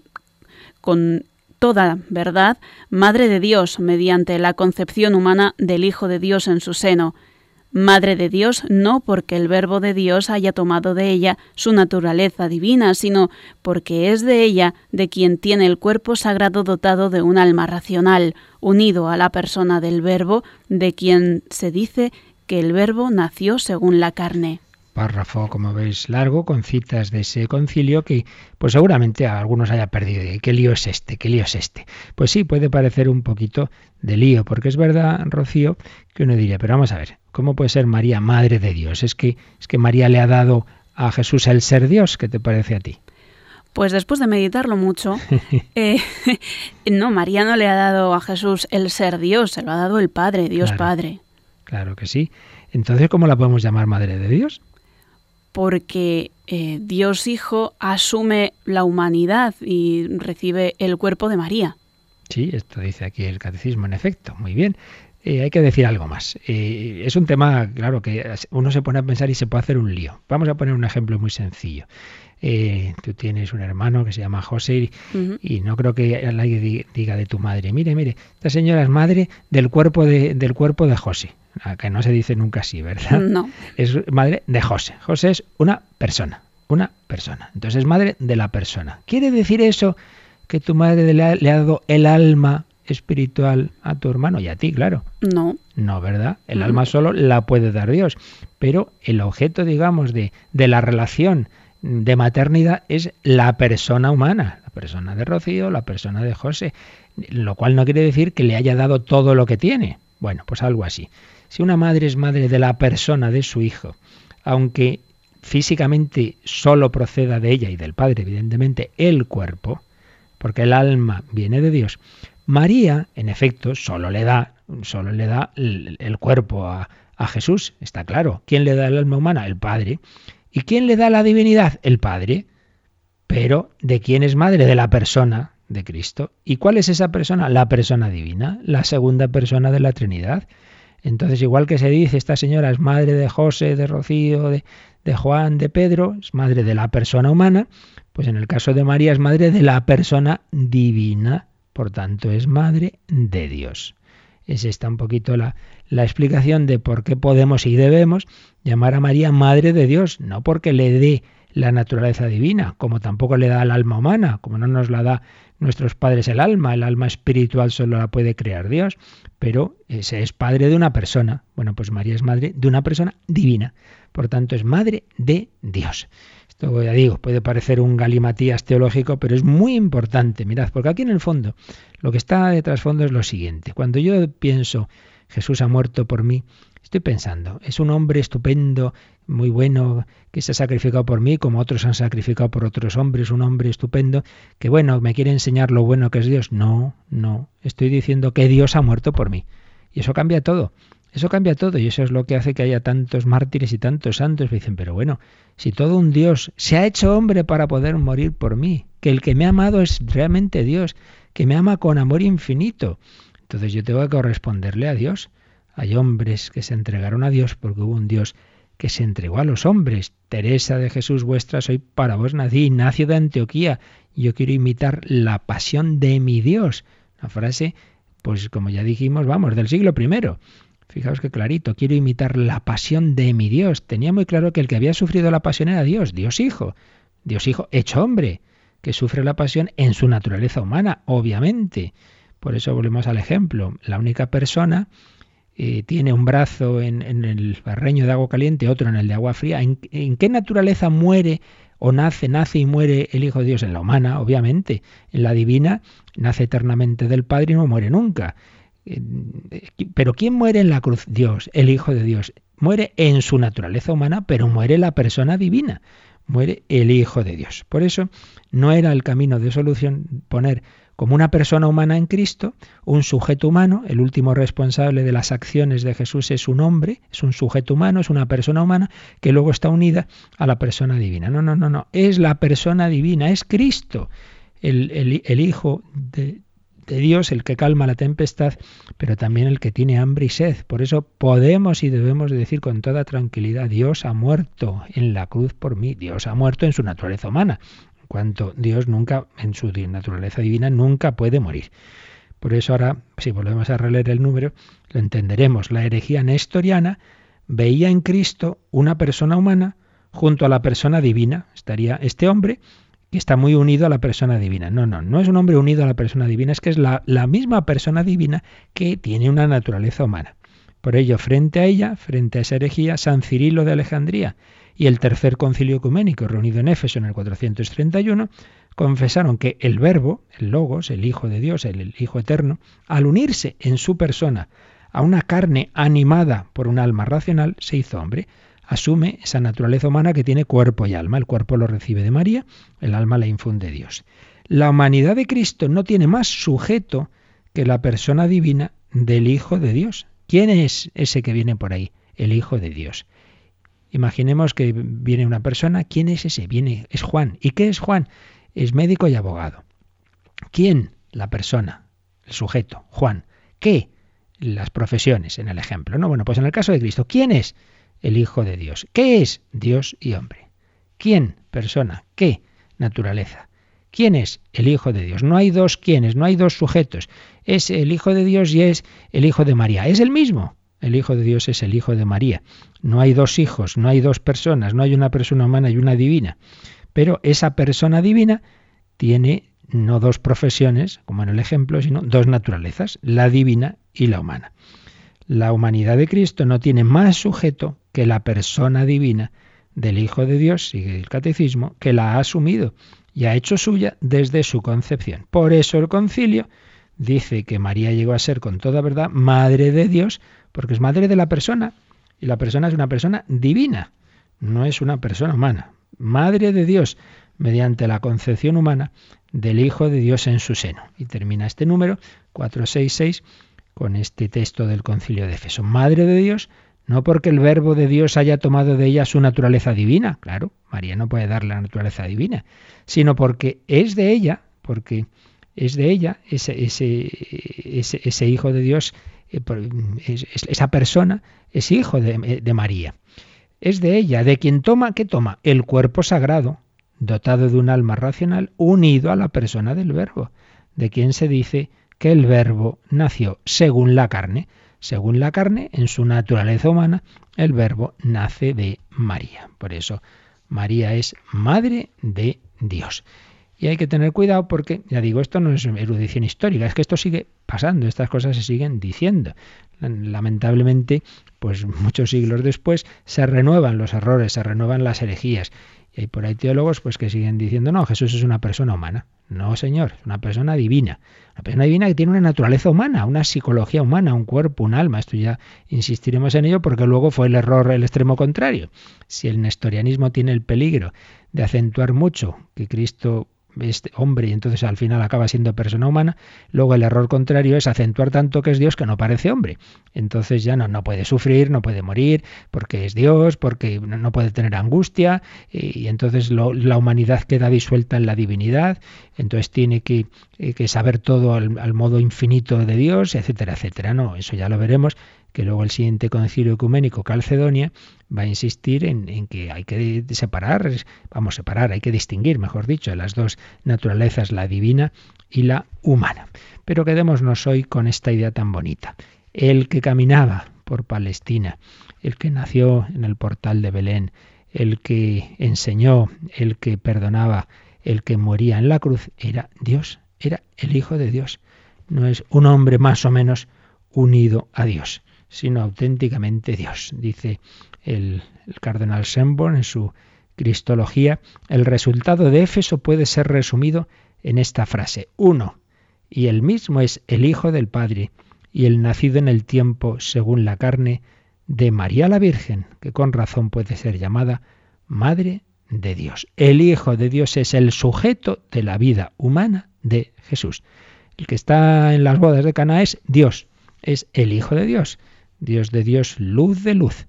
con toda verdad, Madre de Dios mediante la concepción humana del Hijo de Dios en su seno, Madre de Dios no porque el Verbo de Dios haya tomado de ella su naturaleza divina, sino porque es de ella de quien tiene el cuerpo sagrado dotado de un alma racional, unido a la persona del Verbo, de quien se dice que el Verbo nació según la carne párrafo, como veis, largo, con citas de ese concilio que pues seguramente a algunos haya perdido. ¿Qué lío es este? ¿Qué lío es este? Pues sí, puede parecer un poquito de lío, porque es verdad, Rocío, que uno diría, pero vamos a ver, ¿cómo puede ser María madre de Dios? Es que, es que María le ha dado a Jesús el ser Dios, ¿qué te parece a ti? Pues después de meditarlo mucho, eh, no, María no le ha dado a Jesús el ser Dios, se lo ha dado el Padre, Dios Padre. Claro que sí. Entonces, ¿cómo la podemos llamar Madre de Dios? Porque eh, Dios Hijo asume la humanidad y recibe el cuerpo de María. Sí, esto dice aquí el catecismo, en efecto, muy bien. Eh, hay que decir algo más. Eh, es un tema, claro, que uno se pone a pensar y se puede hacer un lío. Vamos a poner un ejemplo muy sencillo. tú tienes un hermano que se llama José y, no creo que alguien diga de tu madre, mire, mire, esta señora es madre del cuerpo de, del cuerpo de José que no se dice nunca así, ¿verdad? No. Es madre de José. José es una persona, una persona. Entonces es madre de la persona. ¿Quiere decir eso que tu madre le ha, dado el alma espiritual a tu hermano y a ti, claro? No. No, ¿verdad? El alma solo la puede dar Dios. Pero el objeto, digamos, de, de la relación de maternidad es la persona humana, la persona de Rocío, la persona de José, lo cual no quiere decir que le haya dado todo lo que tiene. Bueno, pues algo así. Si una madre es madre de la persona de su hijo, aunque físicamente solo proceda de ella y del padre, evidentemente, el cuerpo, porque el alma viene de Dios, María, en efecto, solo le da, solo le da el, cuerpo a, a Jesús, está claro. ¿Quién le da el alma humana? El Padre. ¿Y quién le da la divinidad? El Padre. Pero ¿de quién es madre? De la persona de Cristo. ¿Y cuál es esa persona? La persona divina, la segunda persona de la Trinidad. Entonces, igual que se dice, esta señora es madre de José, de Rocío, de, Juan, de Pedro, es madre de la persona humana, pues en el caso de María es madre de la persona divina, por tanto es madre de Dios. Es esta un poquito la, la explicación de por qué podemos y debemos llamar a María madre de Dios, no porque le dé la naturaleza divina, como tampoco le da al alma humana, como no nos la da nuestros padres el alma, el alma espiritual solo la puede crear Dios, pero ese es padre de una persona. Bueno, pues María es madre de una persona divina, por tanto es madre de Dios. Esto ya digo, puede parecer un galimatías teológico, pero es muy importante, mirad, porque aquí en el fondo lo que está de trasfondo es lo siguiente. Cuando yo pienso Jesús ha muerto por mí, Estoy pensando, es un hombre estupendo, muy bueno, que se ha sacrificado por mí, como otros han sacrificado por otros hombres, un hombre estupendo, que bueno, me quiere enseñar lo bueno que es Dios. No, no, estoy diciendo que Dios ha muerto por mí. Y eso cambia todo. Eso cambia todo y eso es lo que hace que haya tantos mártires y tantos santos. Me dicen, pero bueno, si todo un Dios se ha hecho hombre para poder morir por mí, que el que me ha amado es realmente Dios, que me ama con amor infinito, entonces yo tengo que corresponderle a Dios. Hay hombres que se entregaron a Dios porque hubo un Dios que se entregó a los hombres. Teresa de Jesús vuestra, soy para vos nací, Ignacio de Antioquía. Yo quiero imitar la pasión de mi Dios. Una frase, pues como ya dijimos, vamos, del siglo primero. Fijaos que clarito, quiero imitar la pasión de mi Dios. Tenía muy claro que el que había sufrido la pasión era Dios, Dios Hijo, Dios Hijo hecho hombre, que sufre la pasión en su naturaleza humana, obviamente. Por eso volvemos al ejemplo. La única persona eh, tiene un brazo en, el barreño de agua caliente, otro en el de agua fría. ¿En, qué naturaleza muere o nace, nace y muere el Hijo de Dios? En la humana, obviamente. En la divina nace eternamente del Padre y no muere nunca. Eh, pero ¿quién muere en la cruz? Dios, el Hijo de Dios. Muere en su naturaleza humana, pero muere la persona divina. Muere el Hijo de Dios. Por eso no era el camino de solución poner como una persona humana en Cristo, un sujeto humano, el último responsable de las acciones de Jesús es un hombre, es un sujeto humano, es una persona humana que luego está unida a la persona divina. No, no, no, no, es la persona divina, es Cristo, el, Hijo de Dios, el que calma la tempestad, pero también el que tiene hambre y sed. Por eso podemos y debemos decir con toda tranquilidad, Dios ha muerto en la cruz por mí, Dios ha muerto en su naturaleza humana cuanto Dios nunca, en su naturaleza divina, nunca puede morir. Por eso ahora, si volvemos a releer el número, lo entenderemos. La herejía nestoriana veía en Cristo una persona humana junto a la persona divina. Estaría este hombre que está muy unido a la persona divina. No, no, no es un hombre unido a la persona divina, es que es la, la misma persona divina que tiene una naturaleza humana. Por ello, frente a ella, frente a esa herejía, San Cirilo de Alejandría y el tercer concilio ecuménico, reunido en Éfeso en el 431, confesaron que el Verbo, el Logos, el Hijo de Dios, el Hijo Eterno, al unirse en su persona a una carne animada por un alma racional, se hizo hombre. Asume esa naturaleza humana que tiene cuerpo y alma. El cuerpo lo recibe de María, el alma la infunde Dios. La humanidad de Cristo no tiene más sujeto que la persona divina del Hijo de Dios. ¿Quién es ese que viene por ahí? El Hijo de Dios. Imaginemos que viene una persona, ¿quién es ese? Viene, es Juan. ¿Y qué es Juan? Es médico y abogado. ¿Quién? La persona, el sujeto, Juan. ¿Qué? Las profesiones, en el ejemplo. No, bueno, pues en el caso de Cristo, ¿quién es? El Hijo de Dios. ¿Qué es? Dios y hombre. ¿Quién? Persona. ¿Qué? Naturaleza. ¿Quién es? El Hijo de Dios. No hay dos quiénes, no hay dos sujetos. Es el Hijo de Dios y es el Hijo de María. Es el mismo. El Hijo de Dios es el Hijo de María. No hay dos hijos, no hay dos personas, no hay una persona humana y una divina. Pero esa persona divina tiene no dos profesiones, como en el ejemplo, sino dos naturalezas, la divina y la humana. La humanidad de Cristo no tiene más sujeto que la persona divina del Hijo de Dios, sigue el catecismo, que la ha asumido y ha hecho suya desde su concepción. Por eso el concilio dice que María llegó a ser con toda verdad madre de Dios, porque es madre de la persona, y la persona es una persona divina, no es una persona humana. Madre de Dios, mediante la concepción humana del Hijo de Dios en su seno. Y termina este número 466 con este texto del concilio de Efeso. Madre de Dios, no porque el verbo de Dios haya tomado de ella su naturaleza divina, claro, María no puede dar la naturaleza divina, sino porque es de ella, porque es de ella, ese, ese, ese hijo de Dios esa persona es hijo de, de María. Es de ella, de quien toma, ¿qué toma? El cuerpo sagrado, dotado de un alma racional, unido a la persona del verbo, de quien se dice que el verbo nació según la carne. Según la carne, en su naturaleza humana, el verbo nace de María. Por eso, María es madre de Dios. Y hay que tener cuidado porque, ya digo, esto no es erudición histórica, es que esto sigue pasando, estas cosas se siguen diciendo. Lamentablemente, pues muchos siglos después se renuevan los errores, se renuevan las herejías. Hay por ahí teólogos pues que siguen diciendo, no, Jesús es una persona humana. No, Señor, es una persona divina. Una persona divina que tiene una naturaleza humana, una psicología humana, un cuerpo, un alma. Esto ya insistiremos en ello porque luego fue el error el extremo contrario. Si el nestorianismo tiene el peligro de acentuar mucho que Cristo este hombre y entonces al final acaba siendo persona humana, luego el error contrario es acentuar tanto que es Dios que no parece hombre. Entonces ya no, no puede sufrir, no puede morir, porque es Dios, porque no puede tener angustia, y entonces la humanidad queda disuelta en la divinidad, entonces tiene que, eh, que saber todo al, al modo infinito de Dios, etcétera, etcétera. No, eso ya lo veremos que luego el siguiente concilio ecuménico Calcedonia va a insistir en, que hay que separar, vamos separar, hay que distinguir, mejor dicho, las dos naturalezas, la divina y la humana. Pero quedémonos hoy con esta idea tan bonita. El que caminaba por Palestina, el que nació en el portal de Belén, el que enseñó, el que perdonaba, el que moría en la cruz, era Dios, era el Hijo de Dios. No es un hombre más o menos unido a Dios sino auténticamente Dios. Dice el, cardenal Schönborn en su Cristología, el resultado de Éfeso puede ser resumido en esta frase. Uno, y el mismo es el Hijo del Padre y el nacido en el tiempo según la carne de María la Virgen, que con razón puede ser llamada Madre de Dios. El Hijo de Dios es el sujeto de la vida humana de Jesús. El que está en las bodas de Cana es Dios, es el Hijo de Dios. Dios de Dios, luz de luz.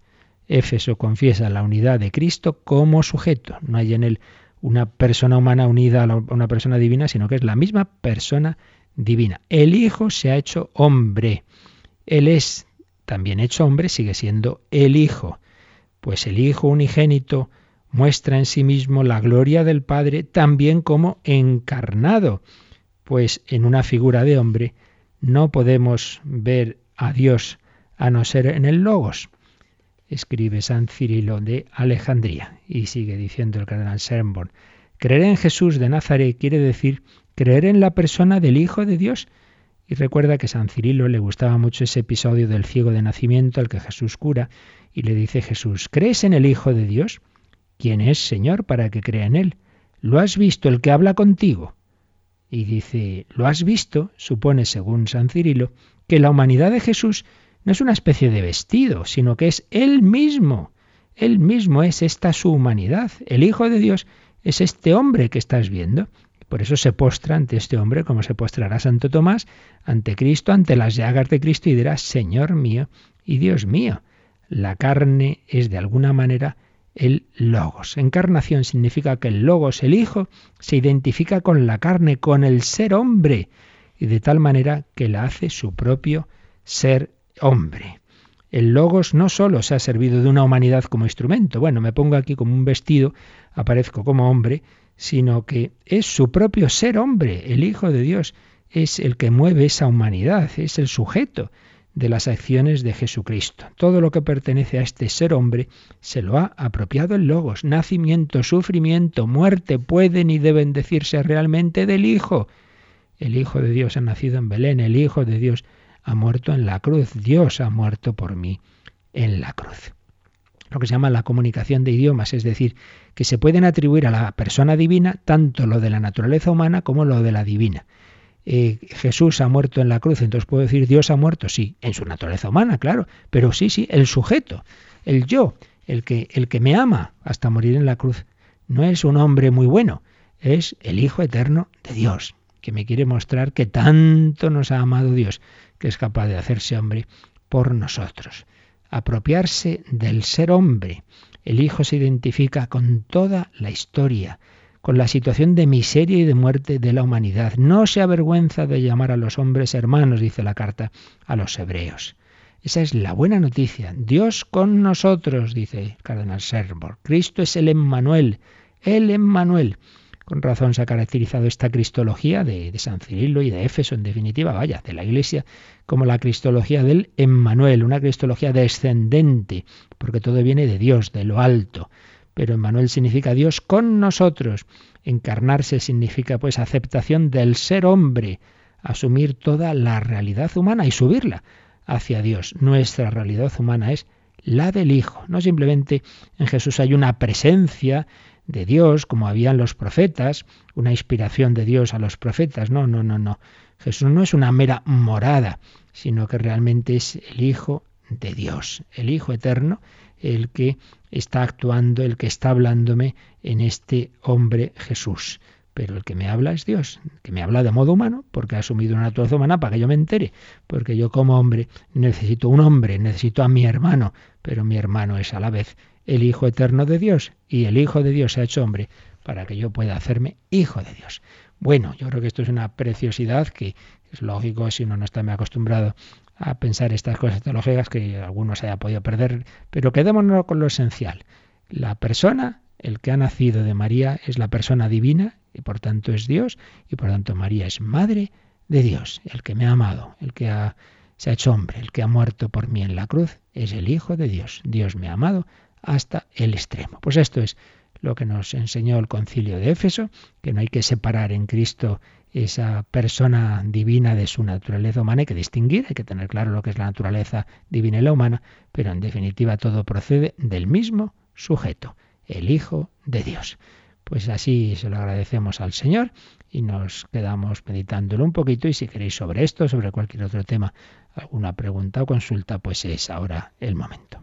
Éfeso confiesa la unidad de Cristo como sujeto. No hay en él una persona humana unida a una persona divina, sino que es la misma persona divina. El Hijo se ha hecho hombre. Él es también hecho hombre, sigue siendo el Hijo. Pues el Hijo unigénito muestra en sí mismo la gloria del Padre también como encarnado. Pues en una figura de hombre no podemos ver a Dios a no ser en el Logos. Escribe San Cirilo de Alejandría y sigue diciendo el cardenal Sernborn. Creer en Jesús de Nazaret quiere decir creer en la persona del Hijo de Dios. Y recuerda que San Cirilo le gustaba mucho ese episodio del ciego de nacimiento al que Jesús cura y le dice Jesús, ¿crees en el Hijo de Dios? ¿Quién es, Señor, para que crea en él? ¿Lo has visto el que habla contigo? Y dice, ¿lo has visto? Supone, según San Cirilo, que la humanidad de Jesús no es una especie de vestido, sino que es Él mismo. Él mismo es esta su humanidad. El Hijo de Dios es este hombre que estás viendo. Por eso se postra ante este hombre, como se postrará Santo Tomás, ante Cristo, ante las llagas de Cristo, y dirá, Señor mío y Dios mío. La carne es de alguna manera el logos. Encarnación significa que el logos, el Hijo, se identifica con la carne, con el ser hombre, y de tal manera que la hace su propio ser hombre. El logos no solo se ha servido de una humanidad como instrumento, bueno, me pongo aquí como un vestido, aparezco como hombre, sino que es su propio ser hombre, el Hijo de Dios, es el que mueve esa humanidad, es el sujeto de las acciones de Jesucristo. Todo lo que pertenece a este ser hombre se lo ha apropiado el Logos. Nacimiento, sufrimiento, muerte pueden y deben decirse realmente del Hijo. El Hijo de Dios ha nacido en Belén, el Hijo de Dios ha muerto en la cruz. Dios ha muerto por mí en la cruz. Lo que se llama la comunicación de idiomas, es decir, que se pueden atribuir a la persona divina tanto lo de la naturaleza humana como lo de la divina. Eh, Jesús ha muerto en la cruz, entonces puedo decir Dios ha muerto, sí, en su naturaleza humana, claro, pero sí, sí, el sujeto, el yo, el que, el que me ama hasta morir en la cruz, no es un hombre muy bueno, es el Hijo eterno de Dios, que me quiere mostrar que tanto nos ha amado Dios, que es capaz de hacerse hombre por nosotros. Apropiarse del ser hombre. El Hijo se identifica con toda la historia, con la situación de miseria y de muerte de la humanidad. No se avergüenza de llamar a los hombres hermanos, dice la carta a los hebreos. Esa es la buena noticia. Dios con nosotros, dice el cardenal Servor. Cristo es el Emmanuel, el Emmanuel. Con razón se ha caracterizado esta cristología de, San Cirilo y de Éfeso, en definitiva, vaya, de la Iglesia, como la cristología del Emmanuel, una cristología descendente, porque todo viene de Dios, de lo alto. Pero Emmanuel significa Dios con nosotros. Encarnarse significa pues aceptación del ser hombre, asumir toda la realidad humana y subirla hacia Dios. Nuestra realidad humana es la del Hijo. No simplemente en Jesús hay una presencia de Dios, como habían los profetas, una inspiración de Dios a los profetas. No, no, no, no. Jesús no es una mera morada, sino que realmente es el Hijo de Dios, el Hijo eterno, el que está actuando, el que está hablándome en este hombre Jesús. Pero el que me habla es Dios, que me habla de modo humano, porque ha asumido una naturaleza humana para que yo me entere, porque yo como hombre necesito un hombre, necesito a mi hermano, pero mi hermano es a la vez el Hijo eterno de Dios, y el Hijo de Dios se ha hecho hombre para que yo pueda hacerme Hijo de Dios. Bueno, yo creo que esto es una preciosidad que es lógico si uno no está muy acostumbrado a pensar estas cosas teológicas que algunos haya podido perder, pero quedémonos con lo esencial. La persona, el que ha nacido de María, es la persona divina y por tanto es Dios y por tanto María es madre de Dios, el que me ha amado, el que se ha hecho hombre, el que ha muerto por mí en la cruz, es el Hijo de Dios. Dios me ha amado hasta el extremo. Pues esto es lo que nos enseñó el concilio de Éfeso, que no hay que separar en Cristo esa persona divina de su naturaleza humana, hay que distinguir, hay que tener claro lo que es la naturaleza divina y la humana, pero en definitiva todo procede del mismo sujeto, el Hijo de Dios. Pues así se lo agradecemos al Señor y nos quedamos meditándolo un poquito y si queréis sobre esto, sobre cualquier otro tema, alguna pregunta o consulta, pues es ahora el momento.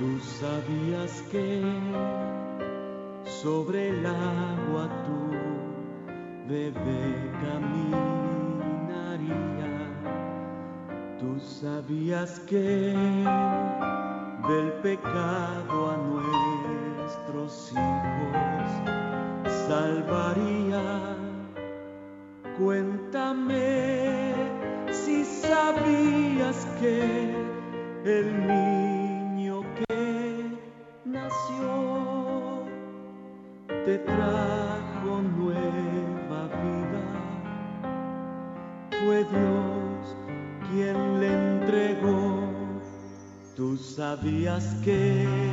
Tú sabías que sobre el agua tu bebé caminaría. Tú sabías que del pecado a nuestros hijos salvaría. Cuéntame si sabías que el niño trajo nueva vida. Fue Dios quien le entregó. Tú sabías que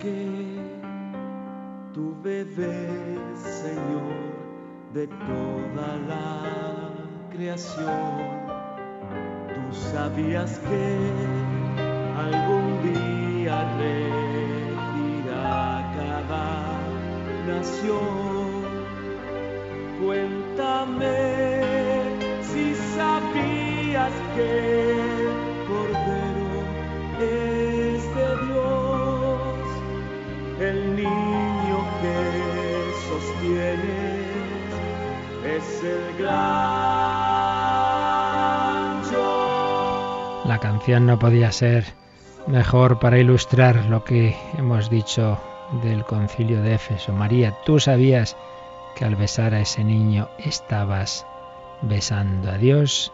que tu bebé, Señor, de toda la creación. Tú sabías que algún día regirá cada nación. Cuéntame si sabías que La canción no podía ser mejor para ilustrar lo que hemos dicho del concilio de Éfeso. María, tú sabías que al besar a ese niño estabas besando a Dios.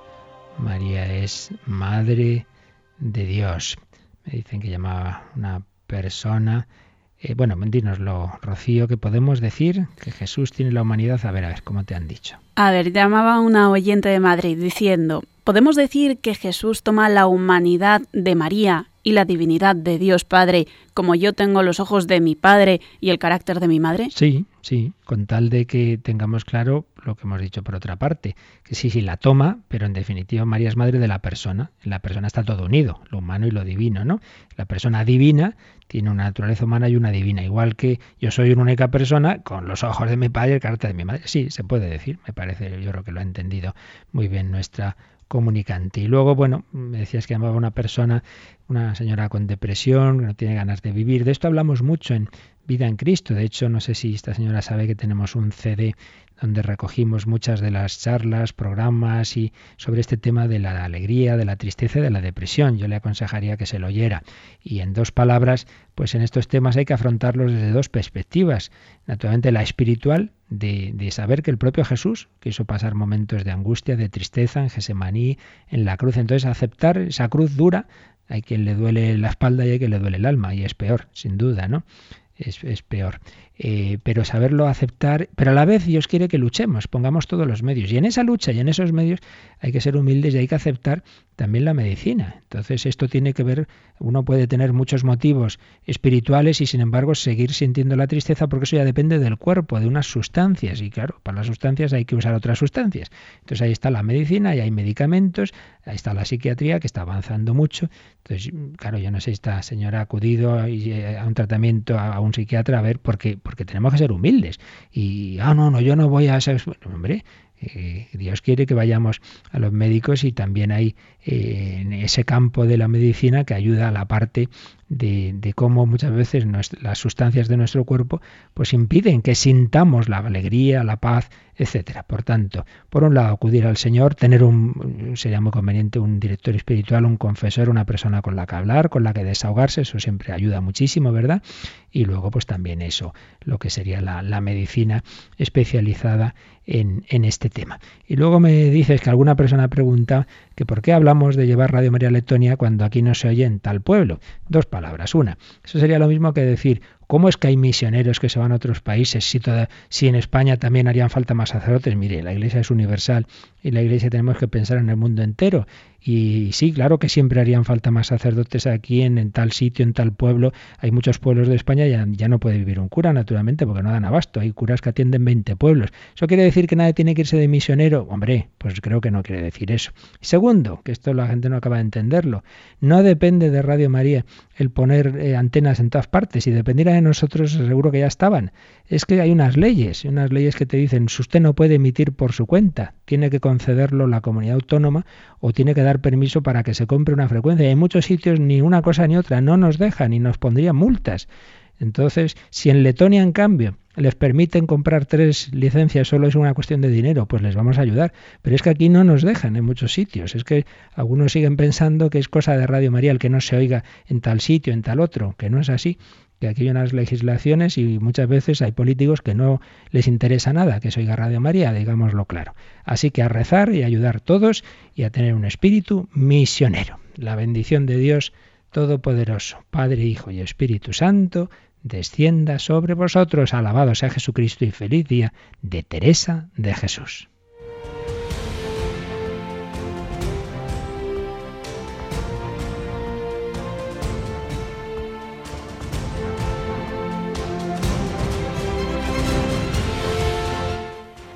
María es madre de Dios. Me dicen que llamaba una persona. Eh, bueno, dínoslo, Rocío, que podemos decir que Jesús tiene la humanidad. A ver, a ver, ¿cómo te han dicho? A ver, llamaba una oyente de Madrid diciendo, ¿podemos decir que Jesús toma la humanidad de María y la divinidad de Dios Padre, como yo tengo los ojos de mi Padre y el carácter de mi Madre? Sí, sí, con tal de que tengamos claro lo que hemos dicho por otra parte, que sí, sí, la toma, pero en definitiva María es madre de la persona. En la persona está todo unido, lo humano y lo divino, ¿no? La persona divina tiene una naturaleza humana y una divina, igual que yo soy una única persona con los ojos de mi padre y el carácter de mi madre. Sí, se puede decir, me parece, yo creo que lo ha entendido muy bien nuestra comunicante. Y luego, bueno, me decías que llamaba una persona, una señora con depresión, que no tiene ganas de vivir. De esto hablamos mucho en Vida en Cristo. De hecho, no sé si esta señora sabe que tenemos un CD donde recogimos muchas de las charlas, programas y sobre este tema de la alegría, de la tristeza y de la depresión. Yo le aconsejaría que se lo oyera. Y en dos palabras, pues en estos temas hay que afrontarlos desde dos perspectivas. Naturalmente la espiritual, de, de, saber que el propio Jesús quiso pasar momentos de angustia, de tristeza en Gesemaní, en la cruz. Entonces aceptar esa cruz dura, hay quien le duele la espalda y hay quien le duele el alma, y es peor, sin duda, ¿no? Es, peor. Eh, pero saberlo aceptar, pero a la vez Dios quiere que luchemos, pongamos todos los medios. Y en esa lucha y en esos medios hay que ser humildes y hay que aceptar también la medicina. Entonces esto tiene que ver, uno puede tener muchos motivos espirituales y sin embargo seguir sintiendo la tristeza porque eso ya depende del cuerpo, de unas sustancias. Y claro, para las sustancias hay que usar otras sustancias. Entonces ahí está la medicina y hay medicamentos, ahí está la psiquiatría que está avanzando mucho. Entonces, claro, yo no sé si esta señora ha acudido a un tratamiento a un psiquiatra a ver por qué porque tenemos que ser humildes. Y, ah, no, no, yo no voy a ser... hombre, eh, Dios quiere que vayamos a los médicos y también hay eh, en ese campo de la medicina que ayuda a la parte de, cómo muchas veces las sustancias de nuestro cuerpo pues impiden que sintamos la alegría, la paz, etcétera. Por tanto, por un lado acudir al Señor, tener un sería muy conveniente un director espiritual, un confesor, una persona con la que hablar, con la que desahogarse, eso siempre ayuda muchísimo, ¿verdad? Y luego pues también eso, lo que sería la, la medicina especializada en, en, este tema. Y luego me dices que alguna persona pregunta que por qué hablamos de llevar Radio María Letonia cuando aquí no se oye en tal pueblo. Dos palabras. Una, eso sería lo mismo que decir, ¿cómo es que hay misioneros que se van a otros países si, toda, si en España también harían falta más sacerdotes? Mire, la Iglesia es universal y la Iglesia tenemos que pensar en el mundo entero y sí, claro que siempre harían falta más sacerdotes aquí, en, tal sitio, en tal pueblo. Hay muchos pueblos de España, ya, ya no puede vivir un cura, naturalmente, porque no dan abasto. Hay curas que atienden 20 pueblos. ¿Eso quiere decir que nadie tiene que irse de misionero? Hombre, pues creo que no quiere decir eso. segundo, que esto la gente no acaba de entenderlo, no depende de Radio María el poner eh, antenas en todas partes. Si dependiera de nosotros, seguro que ya estaban. Es que hay unas leyes, unas leyes que te dicen, usted no puede emitir por su cuenta, tiene que concederlo la comunidad autónoma o tiene que permiso para que se compre una frecuencia. Y en muchos sitios ni una cosa ni otra no nos dejan y nos pondrían multas. Entonces, si en Letonia, en cambio, les permiten comprar tres licencias, solo es una cuestión de dinero, pues les vamos a ayudar. Pero es que aquí no nos dejan en muchos sitios. Es que algunos siguen pensando que es cosa de Radio María el que no se oiga en tal sitio, en tal otro, que no es así. Que aquí hay unas legislaciones y muchas veces hay políticos que no les interesa nada que se oiga María, digámoslo claro. Así que a rezar y ayudar todos y a tener un espíritu misionero. La bendición de Dios Todopoderoso, Padre, Hijo y Espíritu Santo, descienda sobre vosotros. Alabado sea Jesucristo y feliz día de Teresa de Jesús.